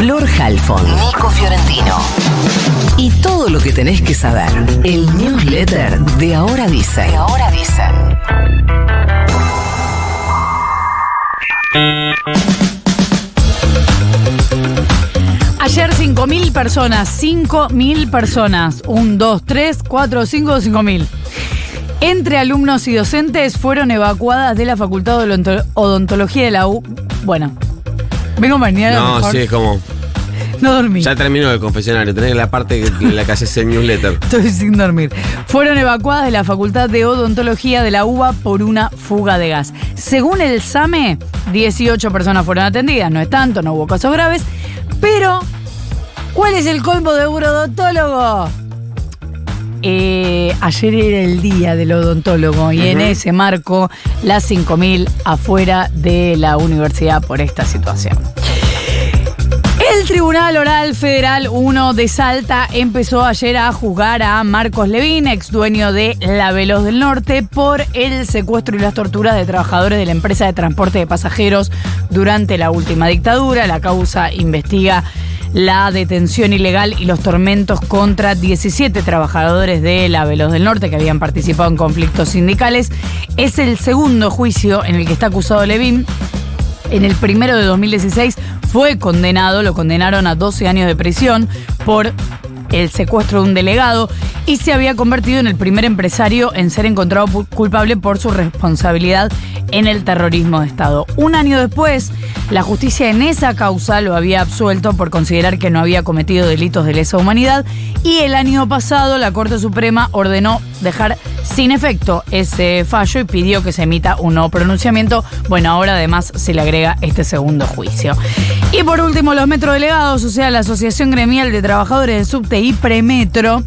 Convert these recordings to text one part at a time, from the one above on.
Flor Halfon, Nico Fiorentino. Y todo lo que tenés que saber. El newsletter de Ahora Dice. De Ahora Dice. Ayer 5.000 personas, 5.000 personas. 1, 2, 3, 4, 5, 5.000. Entre alumnos y docentes fueron evacuadas de la Facultad de Odonto- Odontología de la U. Bueno, vengo mañana. No, mejor. sí, es como. No dormí. Ya terminó el confesionario. Tenés la parte en la que haces el newsletter. Estoy sin dormir. Fueron evacuadas de la Facultad de Odontología de la UBA por una fuga de gas. Según el SAME, 18 personas fueron atendidas. No es tanto, no hubo casos graves. Pero, ¿cuál es el colmo de un odontólogo? Eh, ayer era el día del odontólogo y en ese marco las 5.000 afuera de la universidad por esta situación. El Tribunal Oral Federal 1 de Salta empezó ayer a juzgar a Marcos Levín, ex dueño de La Veloz del Norte, por el secuestro y las torturas de trabajadores de la empresa de transporte de pasajeros durante la última dictadura. La causa investiga la detención ilegal y los tormentos contra 17 trabajadores de La Veloz del Norte que habían participado en conflictos sindicales. Es el segundo juicio en el que está acusado Levín. En el primero de 2016 fue condenado, lo condenaron a 12 años de prisión por el secuestro de un delegado y se había convertido en el primer empresario en ser encontrado culpable por su responsabilidad en el terrorismo de Estado. Un año después, la justicia en esa causa lo había absuelto por considerar que no había cometido delitos de lesa humanidad y el año pasado la Corte Suprema ordenó dejar sin efecto ese fallo y pidió que se emita un nuevo pronunciamiento. Bueno, ahora además se le agrega este segundo juicio. Y por último, los metrodelegados, o sea, la Asociación Gremial de Trabajadores de Subte y Premetro,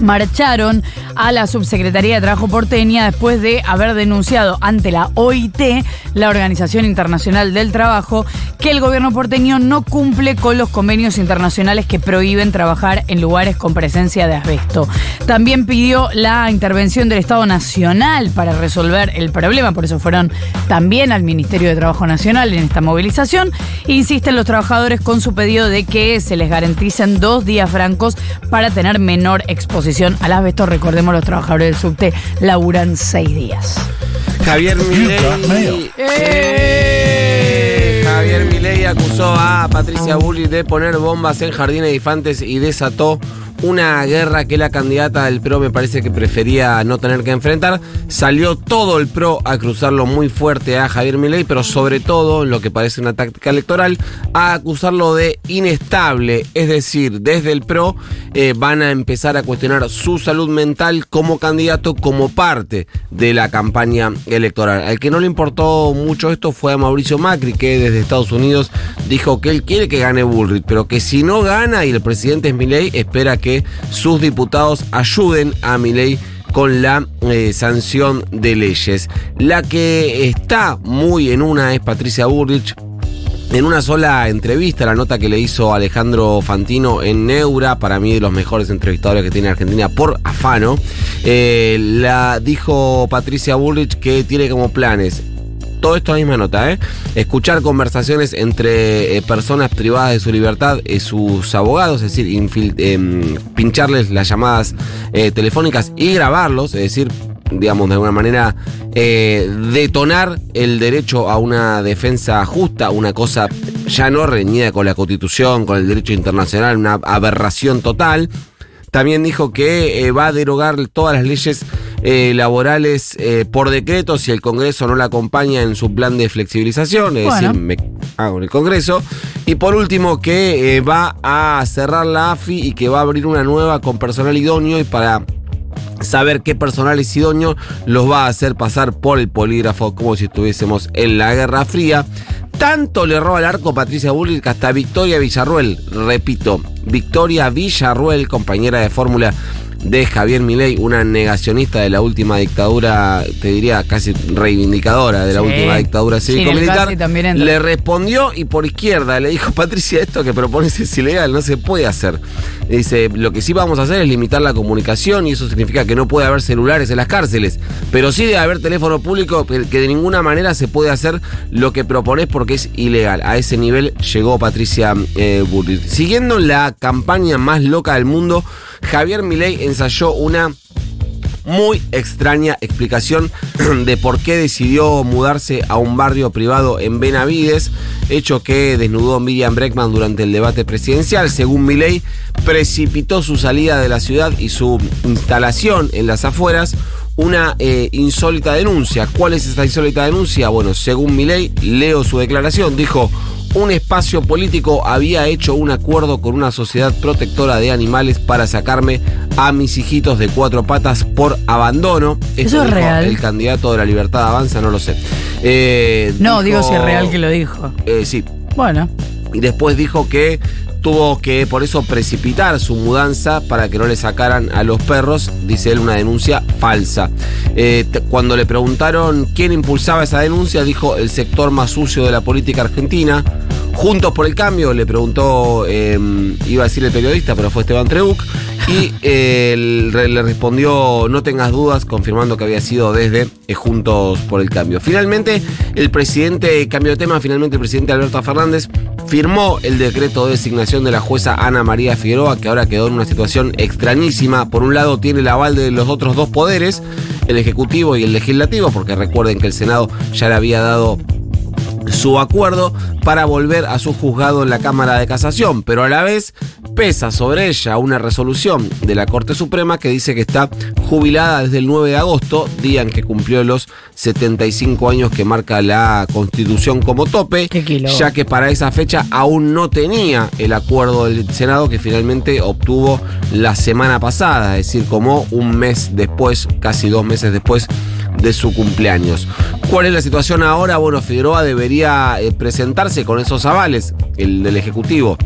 marcharon a la Subsecretaría de Trabajo porteña después de haber denunciado ante la OIT, la Organización Internacional del Trabajo, que el gobierno porteño no cumple con los convenios internacionales que prohíben trabajar en lugares con presencia de asbesto. También pidió la intervención del Estado Nacional para resolver el problema, por eso fueron también al Ministerio de Trabajo Nacional en esta movilización. Insisten los trabajadores con su pedido de que se les garanticen dos días francos para tener menor exposición al asbesto. Recordemos, los trabajadores del subte laburan seis días. Javier Milei. Eh, Javier Milei acusó a Patricia Bullrich de poner bombas en jardines de infantes y desató una guerra que la candidata del PRO me parece que prefería no tener que enfrentar. Salió todo el PRO a cruzarlo muy fuerte a Javier Milei, pero sobre todo, en lo que parece una táctica electoral, a acusarlo de inestable. Es decir, desde el PRO eh, van a empezar a cuestionar su salud mental como candidato, como parte de la campaña electoral. Al que no le importó mucho esto fue a Mauricio Macri, que desde Estados Unidos dijo que él quiere que gane Bullrich, pero que si no gana y el presidente es Milei, espera que sus diputados ayuden a Milei con la eh, sanción de leyes. La que está muy en una es Patricia Bullrich. En una sola entrevista, la nota que le hizo Alejandro Fantino en Neura, para mí de los mejores entrevistadores que tiene Argentina por afano, eh, la dijo Patricia Bullrich que tiene como planes todo esto en la misma nota, ¿eh? Escuchar conversaciones entre eh, personas privadas de su libertad, eh, sus abogados, es decir, em, pincharles las llamadas telefónicas y grabarlos, es decir, digamos, de alguna manera detonar el derecho a una defensa justa, una cosa ya no reñida con la constitución, con el derecho internacional, una aberración total. También dijo que va a derogar todas las leyes eh, laborales eh, por decreto si el Congreso no la acompaña en su plan de flexibilización, es Bueno. decir, me hago en el Congreso. Y por último, que eh, va a cerrar la AFI y que va a abrir una nueva con personal idóneo y para saber qué personal es idóneo los va a hacer pasar por el polígrafo como si estuviésemos en la Guerra Fría. Tanto le roba el arco Patricia Bullrich que hasta Victoria Villarruel, repito, Victoria Villarruel, compañera de fórmula de Javier Milei, una negacionista de la última dictadura, te diría casi reivindicadora de la Sí. última dictadura cívico-militar, le respondió y por izquierda le dijo, Patricia, esto que propones es ilegal, no se puede hacer. Dice, lo que sí vamos a hacer es limitar la comunicación y eso significa que no puede haber celulares en las cárceles, pero sí debe haber teléfono público que de ninguna manera se puede hacer lo que propones porque es ilegal. A ese nivel llegó Patricia eh, Bullrich. Siguiendo la campaña más loca del mundo, Javier Milei ensayó una muy extraña explicación de por qué decidió mudarse a un barrio privado en Benavides, hecho que desnudó Miriam Breckman durante el debate presidencial. Según Milei, precipitó su salida de la ciudad y su instalación en las afueras una eh, insólita denuncia. ¿Cuál es esta insólita denuncia? Bueno, según Milei, leo su declaración, dijo, un espacio político había hecho un acuerdo con una sociedad protectora de animales para sacarme a mis hijitos de cuatro patas por abandono. ¿Eso es real? El candidato de la libertad avanza, no lo sé. Eh, No, digo si es real que lo dijo. Eh, sí, Bueno, y después dijo que tuvo que por eso precipitar su mudanza para que no le sacaran a los perros, dice él, una denuncia falsa. Eh, cuando le preguntaron quién impulsaba esa denuncia, dijo el sector más sucio de la política argentina. Juntos por el cambio, le preguntó, eh, iba a decir el periodista, pero fue Esteban Treuc, y eh, le respondió, no tengas dudas, confirmando que había sido desde eh, Juntos por el Cambio. Finalmente, el presidente, cambio de tema, finalmente el presidente Alberto Fernández firmó el decreto de designación de la jueza Ana María Figueroa, que ahora quedó en una situación extrañísima. Por un lado tiene el aval de los otros dos poderes, el Ejecutivo y el Legislativo, porque recuerden que el Senado ya le había dado su acuerdo para volver a su juzgado en la Cámara de Casación, pero a la vez pesa sobre ella una resolución de la Corte Suprema que dice que está jubilada desde el 9 de agosto, día en que cumplió los 75 años que marca la Constitución como tope, ya que para esa fecha aún no tenía el acuerdo del Senado que finalmente obtuvo la semana pasada, es decir, como un mes después, casi dos meses después de su cumpleaños. ¿Cuál es la situación ahora? Bueno, Figueroa debería eh, presentarse con esos avales, el del Ejecutivo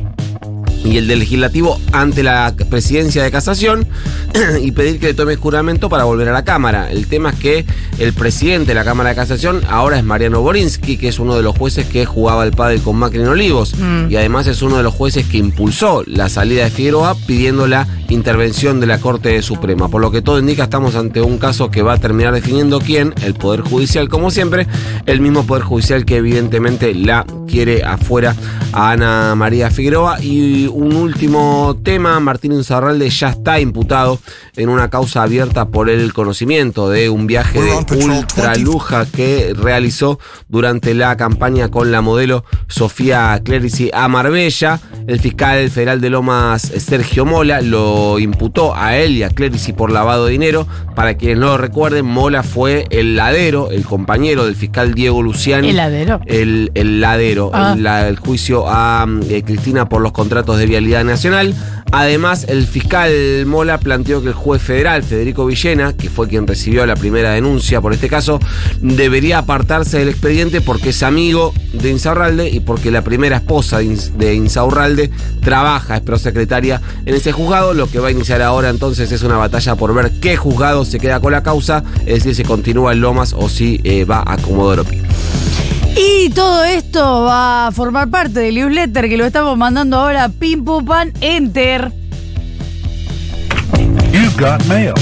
y el del Legislativo ante la presidencia de casación y pedir que le tome juramento para volver a la Cámara. El tema es que el presidente de la Cámara de Casación ahora es Mariano Borinsky, que es uno de los jueces que jugaba el pádel con Macri en Olivos Mm. y además es uno de los jueces que impulsó la salida de Figueroa pidiendo la intervención de la Corte Suprema. Por lo que todo indica estamos ante un caso que va a terminar definiendo quién, el Poder Judicial como siempre, el mismo Poder Judicial que evidentemente la quiere afuera a Ana María Figueroa. Y un último tema, Martín Insaurralde ya está imputado en una causa abierta por el conocimiento de un viaje de on patrol ultra 20. luja que realizó durante la campaña con la modelo Sofía Clerici a Marbella. El fiscal federal de Lomas, Sergio Mola, lo imputó a él y a Clerici por lavado de dinero. Para quienes no lo recuerden, Mola fue el ladero, el compañero del fiscal Diego Luciani. ¿El ladero? El, el ladero, Ah. el, la- el juicio a eh, Cristina por los contratos de vialidad nacional. Además, el fiscal Mola planteó que el juez federal, Federico Villena, que fue quien recibió la primera denuncia por este caso, debería apartarse del expediente porque es amigo de Insaurralde y porque la primera esposa de Ins- de Insaurralde trabaja, es prosecretaria en ese juzgado. Lo que va a iniciar ahora entonces es una batalla por ver qué juzgado se queda con la causa, es decir, si continúa en Lomas o si eh, va a Comodoro Pi. Y todo esto va a formar parte del newsletter que lo estamos mandando ahora. Pim pum pan, enter. You've got mail.